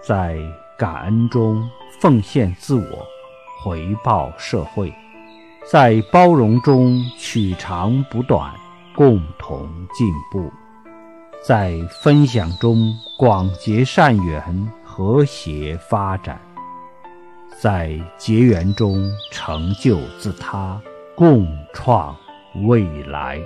在感恩中奉献自我回报社会在包容中取长补短共同进步。在分享中广结善缘和谐发展。在结缘中成就自他共创未来。